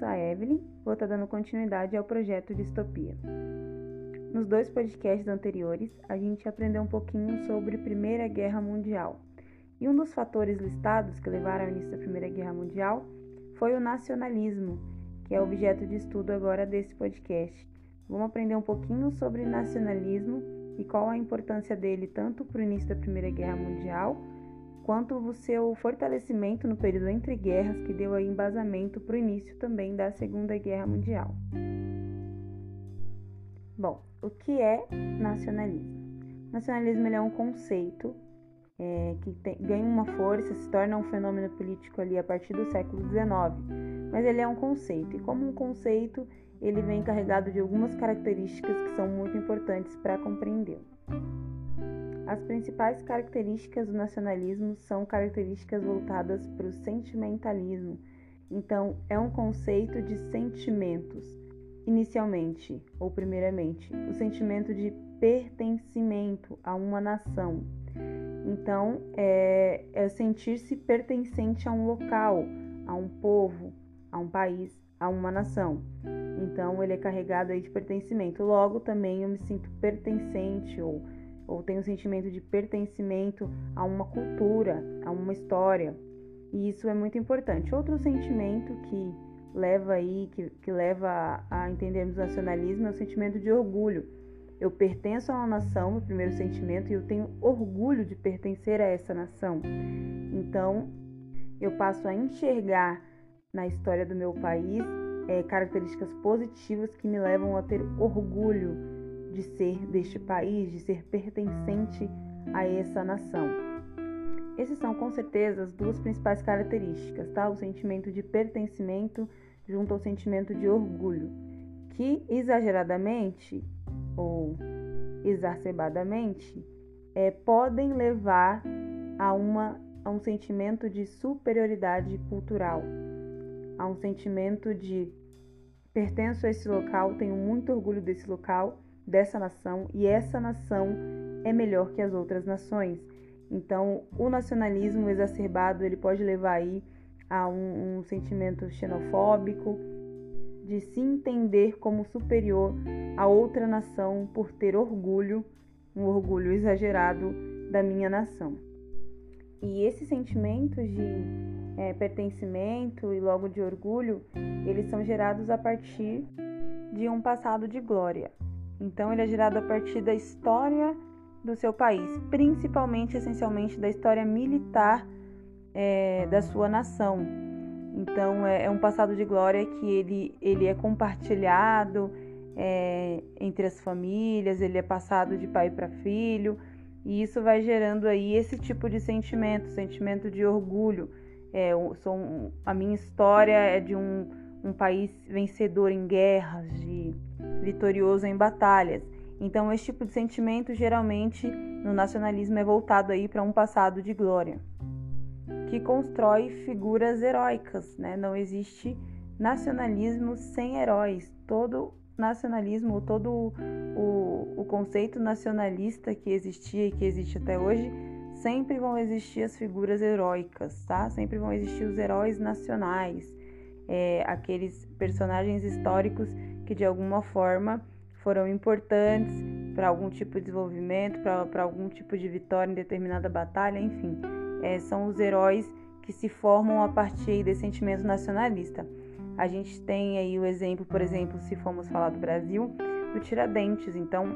sou a Evelyn, vou estar dando continuidade ao projeto Distopia. Nos dois podcasts anteriores, a gente aprendeu um pouquinho sobre Primeira Guerra Mundial. E um dos fatores listados que levaram ao início da Primeira Guerra Mundial foi o nacionalismo, que é objeto de estudo agora desse podcast. Vamos aprender um pouquinho sobre nacionalismo e qual a importância dele tanto para o início da Primeira Guerra Mundial quanto o seu fortalecimento no período entre guerras, que deu aí embasamento para o início também da Segunda Guerra Mundial. Bom, o que é nacionalismo? Nacionalismo é um conceito é, que tem, ganha uma força, se torna um fenômeno político ali a partir do século XIX, mas ele é um conceito, e como um conceito, ele vem carregado de algumas características que são muito importantes para compreendê-lo. As principais características do nacionalismo são características voltadas para o sentimentalismo. Então, é um conceito de sentimentos. Inicialmente, ou primeiramente, o sentimento de pertencimento a uma nação. Então, é, é sentir-se pertencente a um local, a um povo, a um país, a uma nação. Então, ele é carregado aí de pertencimento. Logo, também eu me sinto pertencente ou ou tem um sentimento de pertencimento a uma cultura, a uma história. E isso é muito importante. Outro sentimento que leva aí, que, que leva a, entendermos o nacionalismo é o sentimento de orgulho. Eu pertenço a uma nação, meu primeiro sentimento, e eu tenho orgulho de pertencer a essa nação. Então, eu passo a enxergar na história do meu país é, características positivas que me levam a ter orgulho de ser deste país, de ser pertencente a essa nação. Esses são com certeza as duas principais características, tá? O sentimento de pertencimento junto ao sentimento de orgulho, que exageradamente ou exacerbadamente é, podem levar a, uma, a um sentimento de superioridade cultural, a um sentimento de pertenço a esse local, tenho muito orgulho desse local dessa nação e essa nação é melhor que as outras nações. Então, o nacionalismo exacerbado ele pode levar aí a um, um sentimento xenofóbico, de se entender como superior a outra nação por ter orgulho, um orgulho exagerado da minha nação. E esses sentimentos de é, pertencimento e logo de orgulho, eles são gerados a partir de um passado de glória. Então, ele é gerado a partir da história do seu país, principalmente, essencialmente, da história militar é, da sua nação. Então, é, é, um passado de glória que ele, ele é compartilhado é, entre as famílias, ele é passado de pai para filho, e isso vai gerando aí esse tipo de sentimento, sentimento de orgulho. É, sou, a minha história é de um, um país vencedor em guerras, de vitorioso em batalhas. Então, esse tipo de sentimento geralmente no nacionalismo é voltado aí para um passado de glória, que constrói figuras heróicas, né? Não existe nacionalismo sem heróis. Todo nacionalismo, todo o, o conceito nacionalista que existia e que existe até hoje, sempre vão existir as figuras heróicas, tá? Sempre vão existir os heróis nacionais, é, aqueles personagens históricos que de alguma forma foram importantes para algum tipo de desenvolvimento, para algum tipo de vitória em determinada batalha, enfim. É, são os heróis que se formam a partir desse sentimento nacionalista. A gente tem aí o exemplo, por exemplo, se formos falar do Brasil, do Tiradentes. Então,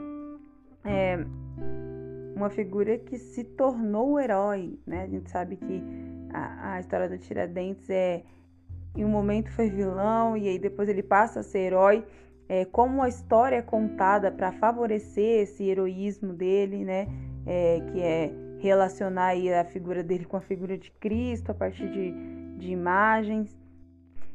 é uma figura que se tornou herói, né? A gente sabe que a, a história do Tiradentes é em um momento foi vilão e aí depois ele passa a ser herói. É, como a história é contada para favorecer esse heroísmo dele, né? É, que é relacionar aí a figura dele com a figura de Cristo a partir de, de imagens.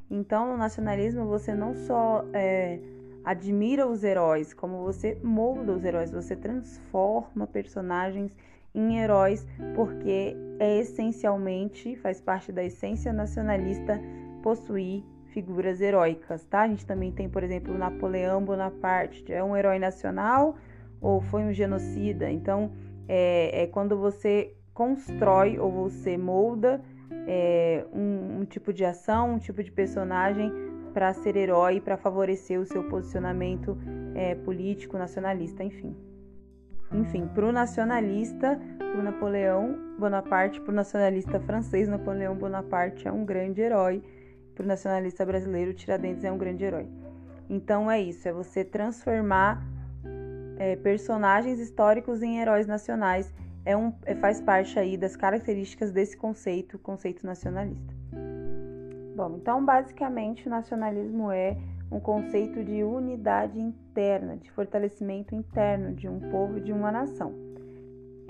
Então, no nacionalismo, você não só é, admira os heróis, como você molda os heróis, você transforma personagens em heróis, porque é essencialmente, faz parte da essência nacionalista possuir figuras heróicas, tá? A gente também tem, por exemplo, Napoleão Bonaparte, é um herói nacional ou foi um genocida? Então, é, é quando você constrói ou você molda é, um, um, tipo de ação, um tipo de personagem para ser herói, para favorecer o seu posicionamento é, político, nacionalista, enfim. Enfim, para o nacionalista, o Napoleão Bonaparte, para o nacionalista francês, Napoleão Bonaparte é um grande herói. Para o nacionalista brasileiro, Tiradentes é um grande herói. Então é isso, é você transformar é, personagens históricos em heróis nacionais. É um, é, faz parte aí das características desse conceito, conceito nacionalista. Bom, então basicamente o nacionalismo é um conceito de unidade interna, de fortalecimento interno de um povo de uma nação.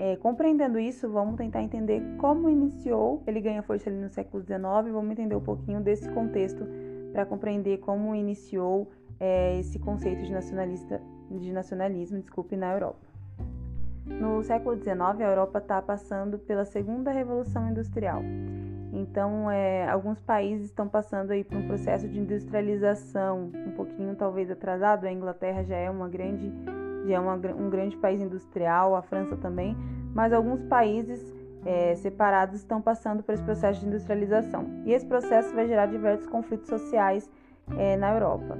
É, compreendendo isso, vamos tentar entender como iniciou, ele ganha força ali no século XIX, vamos entender um pouquinho desse contexto para compreender como iniciou é, esse conceito de, nacionalista, de nacionalismo desculpe, na Europa. No século XIX, a Europa está passando pela segunda revolução industrial. Então, é, alguns países estão passando aí por um processo de industrialização, um pouquinho talvez atrasado. A Inglaterra já é uma grande, já é uma, um grande país industrial, a França também, mas alguns países é, separados estão passando por esse processo de industrialização. E esse processo vai gerar diversos conflitos sociais é, na Europa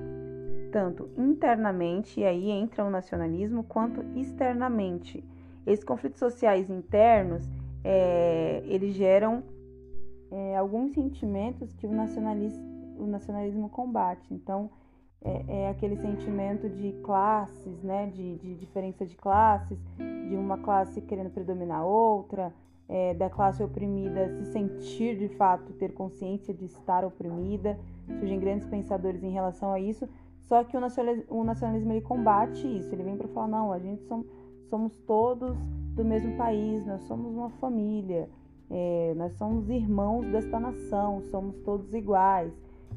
tanto internamente, e aí entra o nacionalismo, quanto externamente. Esses conflitos sociais internos, é, eles geram é, alguns sentimentos que o nacionalismo, o nacionalismo combate. Então, é, é, aquele sentimento de classes, né, de, de, diferença de classes, de uma classe querendo predominar outra, é, da classe oprimida se sentir de fato, ter consciência de estar oprimida. Surgem grandes pensadores em relação a isso, só que o nacionalismo, o nacionalismo ele combate isso, ele vem para falar: não, a gente somos, somos todos do mesmo país, nós somos uma família, é, nós somos irmãos desta nação, somos todos iguais.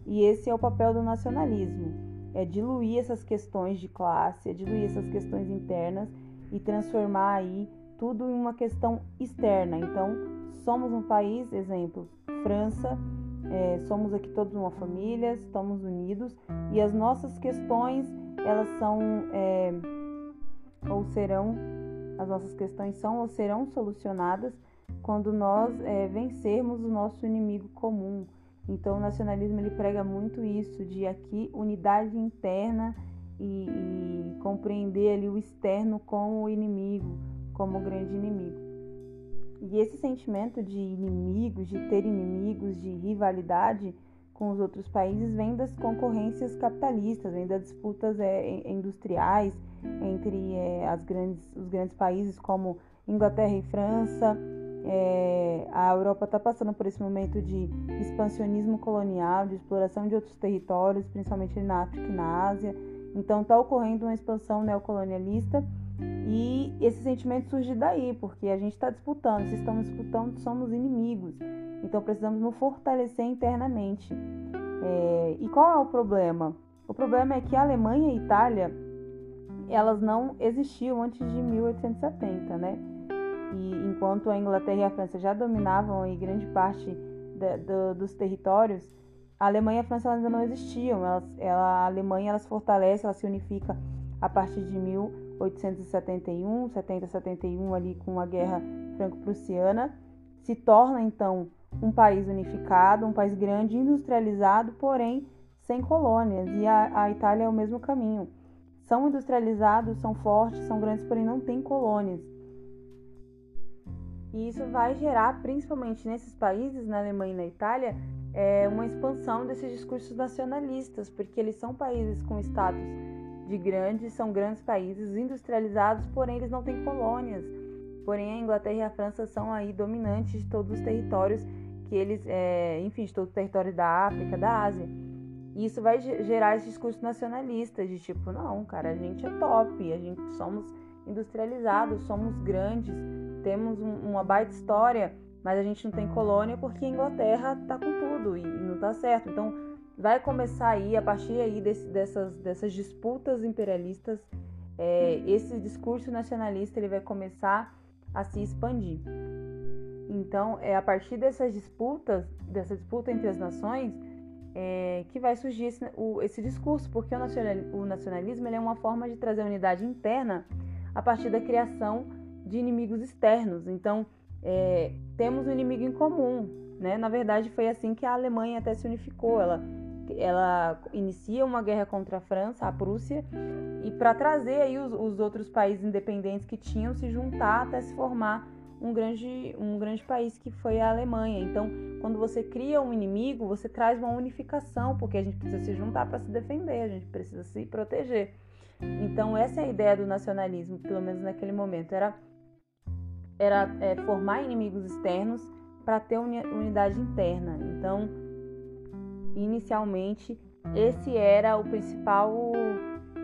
E esse é o papel do nacionalismo: é diluir essas questões de classe, é diluir essas questões internas e transformar aí tudo em uma questão externa. Então, somos um país, exemplo, França é, somos aqui todos uma família, estamos unidos e as nossas questões elas são é, ou serão as nossas questões são ou serão solucionadas quando nós é, vencermos o nosso inimigo comum. Então o nacionalismo ele prega muito isso de aqui unidade interna e, e compreender ali o externo como o inimigo, como o grande inimigo. E esse sentimento de inimigos, de ter inimigos, de rivalidade com os outros países vem das concorrências capitalistas, vem das disputas é, industriais entre é, as grandes, os grandes países como Inglaterra e França. É, a Europa está passando por esse momento de expansionismo colonial, de exploração de outros territórios, principalmente na África e na Ásia. Então está ocorrendo uma expansão neocolonialista e esse sentimento surge daí, porque a gente está disputando. Se estamos disputando, somos inimigos. Então precisamos nos fortalecer internamente. É, e qual é o problema? O problema é que a Alemanha e a Itália elas não existiam antes de 1870, né? E enquanto a Inglaterra e a França já dominavam grande parte dos territórios, a Alemanha e a França ainda não existiam. Elas, ela, a Alemanha ela se fortalece, ela se unifica a partir de 1870 1871, 70, 71 ali com a Guerra Franco-Prussiana, se torna então um país unificado, um país grande, industrializado, porém sem colônias. E a, a Itália é o mesmo caminho. São industrializados, são fortes, são grandes, porém não têm colônias. E isso vai gerar, principalmente nesses países, na Alemanha e na Itália, é uma expansão desses discursos nacionalistas, porque eles são países com status de grandes, são grandes países industrializados, porém eles não têm colônias. Porém, a Inglaterra e a França são aí dominantes de todos os territórios que eles, é, enfim, de todos os territórios da África, da Ásia. E isso vai gerar esse discurso nacionalista de tipo, não, cara, a gente é top, a gente somos industrializados, somos grandes, temos um, uma baita história, mas a gente não tem colônia porque a Inglaterra tá com tudo e, e não tá certo. Então, vai começar aí, a partir aí desse, dessas, dessas disputas imperialistas, é, esse discurso nacionalista ele vai começar a se expandir. Então, é a partir dessas disputas, dessa disputa entre as nações, é, que vai surgir esse, o, esse discurso, porque o, nacional, o nacionalismo é uma forma de trazer unidade interna a partir da criação de inimigos externos. Então, é, temos um inimigo em comum. Né? Na verdade, foi assim que a Alemanha até se unificou. Ela ela inicia uma guerra contra a França, a Prússia, e para trazer aí os, os, outros países independentes que tinham se juntar até se formar um grande, um grande país que foi a Alemanha. Então, quando você cria um inimigo, você traz uma unificação, porque a gente precisa se juntar para se defender, a gente precisa se proteger. Então, essa é a ideia do nacionalismo, pelo menos naquele momento, era, era é, formar inimigos externos para ter unidade interna. Então, inicialmente, esse era o principal,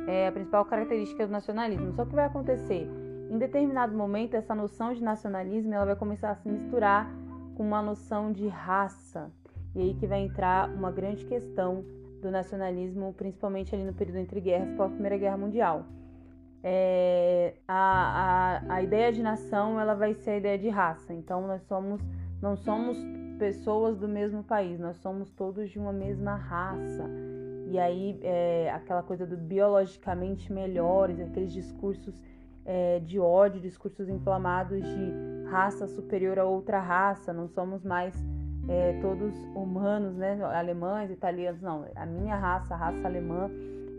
é, a principal característica do nacionalismo. Só que vai acontecer, em determinado momento, essa noção de nacionalismo ela vai começar a se misturar com uma noção de raça. E aí que vai entrar uma grande questão do nacionalismo, principalmente ali no período entre guerras, pós Primeira Guerra Mundial. É, a, a, a ideia de nação ela vai ser a ideia de raça. Então nós somos não somos pessoas do mesmo país, nós somos todos de uma mesma raça. E aí, é, aquela coisa do biologicamente melhores, aqueles discursos é, de ódio, discursos inflamados de raça superior a outra raça, não somos mais é, todos humanos, né? Alemães, italianos, não. A minha raça, a raça alemã,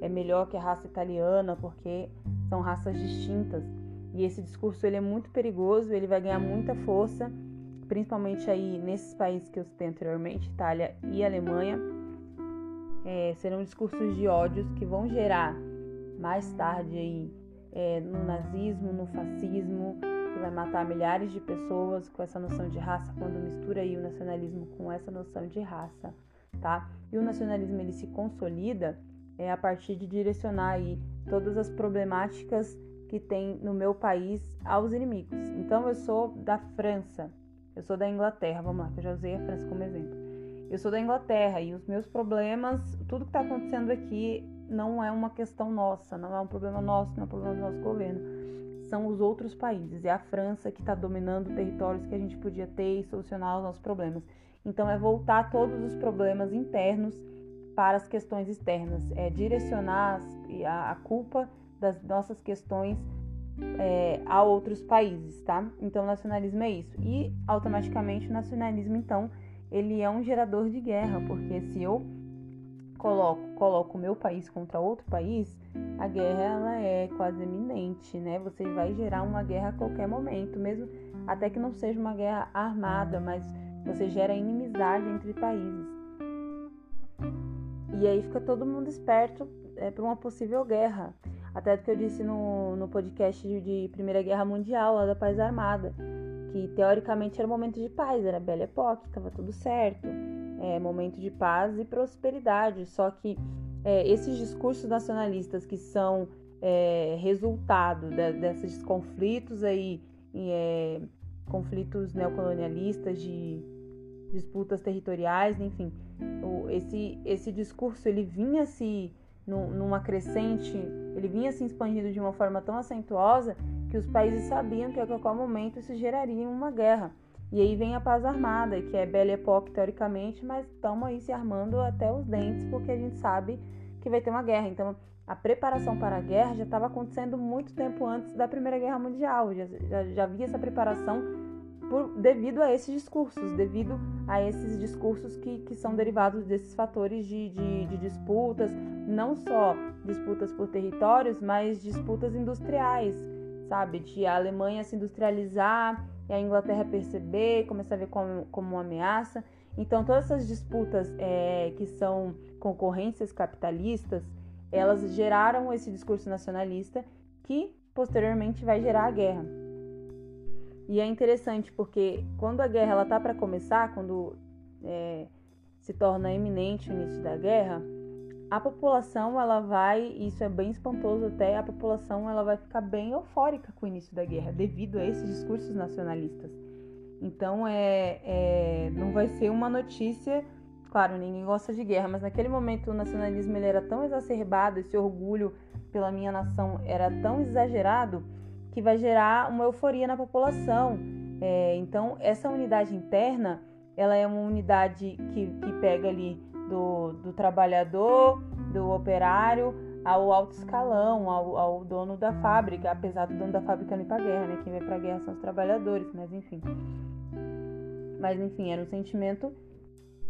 é melhor que a raça italiana, porque são raças distintas. E esse discurso ele é muito perigoso, ele vai ganhar muita força principalmente aí nesses países que eu citei anteriormente, Itália e Alemanha, é, serão discursos de ódios que vão gerar mais tarde aí é, no nazismo, no fascismo, que vai matar milhares de pessoas com essa noção de raça, quando mistura aí o nacionalismo com essa noção de raça, tá? E o nacionalismo ele se consolida é, a partir de direcionar aí todas as problemáticas que tem no meu país aos inimigos. Então eu sou da França, eu sou da Inglaterra, vamos lá, que eu já usei a França como exemplo. Eu sou da Inglaterra e os meus problemas, tudo que está acontecendo aqui não é uma questão nossa, não é um problema nosso, não é um problema do nosso governo. São os outros países. É a França que está dominando territórios que a gente podia ter e solucionar os nossos problemas. Então é voltar todos os problemas internos para as questões externas, é direcionar a, a culpa das nossas questões é, a outros países, tá? Então, nacionalismo é isso. E automaticamente o nacionalismo, então, ele é um gerador de guerra, porque se eu coloco, coloco o meu país contra outro país, a guerra ela é quase iminente, né? Você vai gerar uma guerra a qualquer momento, mesmo até que não seja uma guerra armada, mas você gera inimizade entre países. E aí fica todo mundo esperto é, para uma possível guerra. Até do que eu disse no, no podcast de Primeira Guerra Mundial, lá da Paz Armada, que teoricamente era momento de paz, era Belle Époque, estava tudo certo, é momento de paz e prosperidade. Só que é, esses discursos nacionalistas que são é, resultado de, desses conflitos aí, é, conflitos neocolonialistas, de disputas territoriais, enfim, esse, esse discurso ele vinha se numa crescente, ele vinha se expandindo de uma forma tão acentuosa que os países sabiam que a qualquer momento isso geraria uma guerra. E aí vem a paz armada, que é Belle Époque teoricamente, mas estamos aí se armando até os dentes porque a gente sabe que vai ter uma guerra. Então, a preparação para a guerra já estava acontecendo muito tempo antes da Primeira Guerra Mundial. Já, já, já havia essa preparação por, devido a esses discursos, devido a esses discursos que, que são derivados desses fatores de, de, de disputas, não só disputas por territórios, mas disputas industriais, sabe? De a Alemanha se industrializar e a Inglaterra perceber, começar a ver como, como uma ameaça. Então, todas essas disputas é, que são concorrências capitalistas, elas geraram esse discurso nacionalista que posteriormente vai gerar a guerra. E é interessante porque quando a guerra ela tá para começar, quando é, se torna iminente o início da guerra, a população ela vai, isso é bem espantoso até, a população ela vai ficar bem eufórica com o início da guerra devido a esses discursos nacionalistas. Então é, é não vai ser uma notícia, claro, ninguém gosta de guerra, mas naquele momento o nacionalismo ele era tão exacerbado, esse orgulho pela minha nação era tão exagerado que vai gerar uma euforia na população. É, então, essa unidade interna, ela é uma unidade que, que pega ali do, do trabalhador, do operário, ao alto escalão, ao, ao, dono da fábrica, apesar do dono da fábrica não ir para guerra, né? Quem vai para guerra são os trabalhadores, mas enfim. Mas enfim, era um sentimento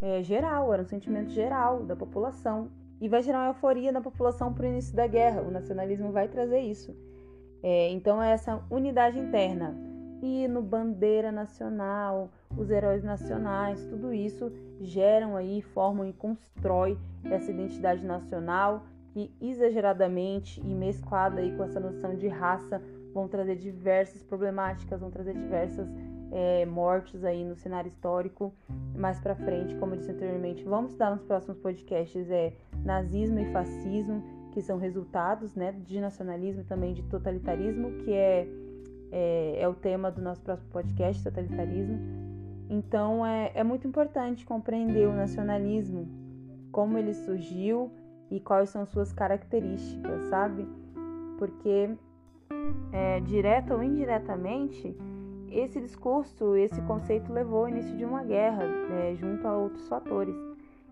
é, geral, era um sentimento geral da população. E vai gerar uma euforia na população para o início da guerra. O nacionalismo vai trazer isso. É, então, é essa unidade interna. Hino, bandeira nacional, os heróis nacionais, tudo isso geram aí, formam e constrói essa identidade nacional que exageradamente e mesclada aí com essa noção de raça vão trazer diversas problemáticas, vão trazer diversas é, mortes aí no cenário histórico mais para frente, como eu disse anteriormente. Vamos estudar nos próximos podcasts é nazismo e fascismo, que são resultados né, de nacionalismo e também de totalitarismo, que é, é, é o tema do nosso próximo podcast, totalitarismo. Então é, é muito importante compreender o nacionalismo, como ele surgiu e quais são suas características, sabe? Porque é, direto ou indiretamente esse discurso, esse conceito levou ao início de uma guerra, né, junto a outros fatores.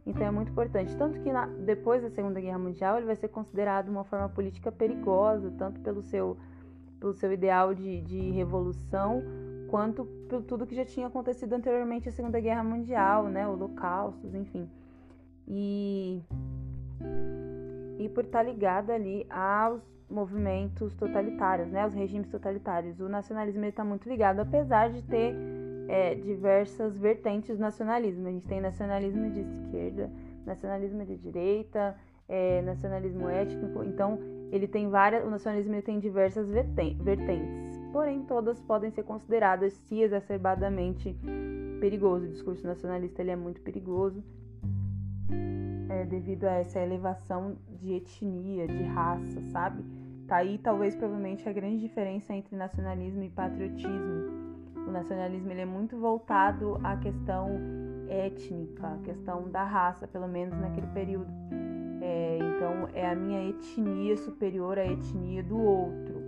Então é muito importante. Tanto que na, depois da Segunda Guerra Mundial ele vai ser considerado uma forma política perigosa, tanto pelo seu, pelo seu ideal de, de revolução, quanto por tudo que já tinha acontecido anteriormente à Segunda Guerra Mundial, né, holocaustos, enfim. E, e por estar ligada ali aos movimentos totalitários, né, os regimes totalitários. O nacionalismo está muito ligado, apesar de ter é, diversas vertentes do nacionalismo. A gente tem nacionalismo de esquerda, nacionalismo de direita, é, nacionalismo étnico. Então, ele tem várias, o nacionalismo ele tem diversas vertentes. Porém, todas podem ser consideradas se exacerbadamente perigoso. O discurso nacionalista ele é muito perigoso é, devido a essa elevação de etnia, de raça, sabe? Tá aí talvez provavelmente a grande diferença entre nacionalismo e patriotismo. O nacionalismo ele é muito voltado à questão étnica, à questão da raça, pelo menos naquele período. É, então é a minha etnia superior à etnia do outro.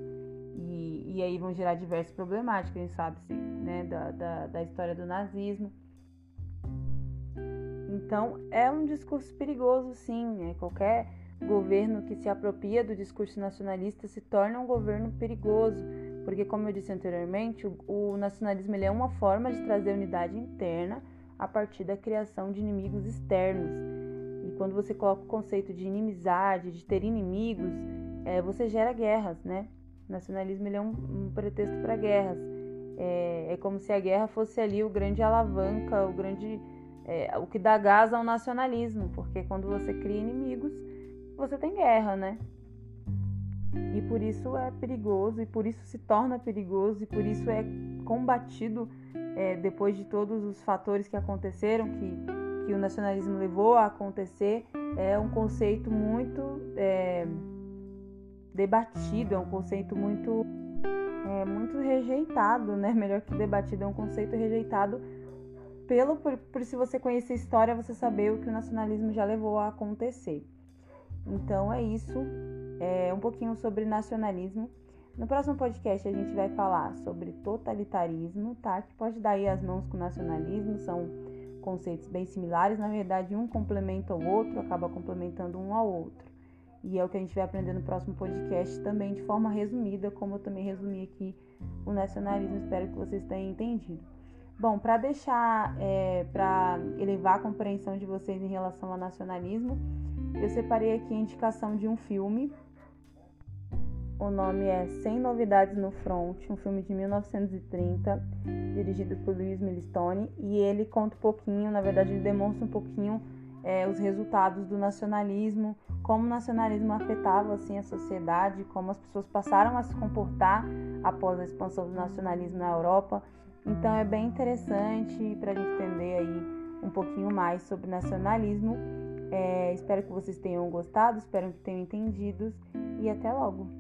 E, e aí vão gerar diversas problemáticas, a gente sabe, né, da, da, da história do nazismo. Então, é um discurso perigoso, sim. Né? Qualquer governo que se apropria do discurso nacionalista se torna um governo perigoso, porque, como eu disse anteriormente, o, nacionalismo é uma forma de trazer unidade interna a partir da criação de inimigos externos. E quando você coloca o conceito de inimizade, de ter inimigos, é, você gera guerras, né? O nacionalismo é um, um pretexto para guerras. É, é como se a guerra fosse ali o grande alavanca, o grande é, o que dá gás ao nacionalismo, porque quando você cria inimigos, você tem guerra, né? E por isso é perigoso, e por isso se torna perigoso, e por isso é combatido é, depois de todos os fatores que aconteceram, que, que o nacionalismo levou a acontecer. É um conceito muito é, debatido, é um conceito muito, é, muito rejeitado, né? Melhor que debatido, é um conceito rejeitado pelo por, por se você conhecer a história, você saber o que o nacionalismo já levou a acontecer. Então é isso, é um pouquinho sobre nacionalismo. No próximo podcast a gente vai falar sobre totalitarismo, tá? Que pode dar aí as mãos com nacionalismo, são conceitos bem similares, na verdade um complementa o outro, acaba complementando um ao outro. E é o que a gente vai aprender no próximo podcast também de forma resumida, como eu também resumi aqui o nacionalismo, espero que vocês tenham entendido. Bom, para deixar, é, para elevar a compreensão de vocês em relação ao nacionalismo, eu separei aqui a indicação de um filme. O nome é Sem Novidades no Front, um filme de 1930, dirigido por Luiz Milestone, e ele conta um pouquinho, na verdade, ele demonstra um pouquinho é, os resultados do nacionalismo, como o nacionalismo afetava assim a sociedade, como as pessoas passaram a se comportar após a expansão do nacionalismo na Europa então é bem interessante para a gente entender aí um pouquinho mais sobre nacionalismo. É, espero que vocês tenham gostado, espero que tenham entendido e até logo!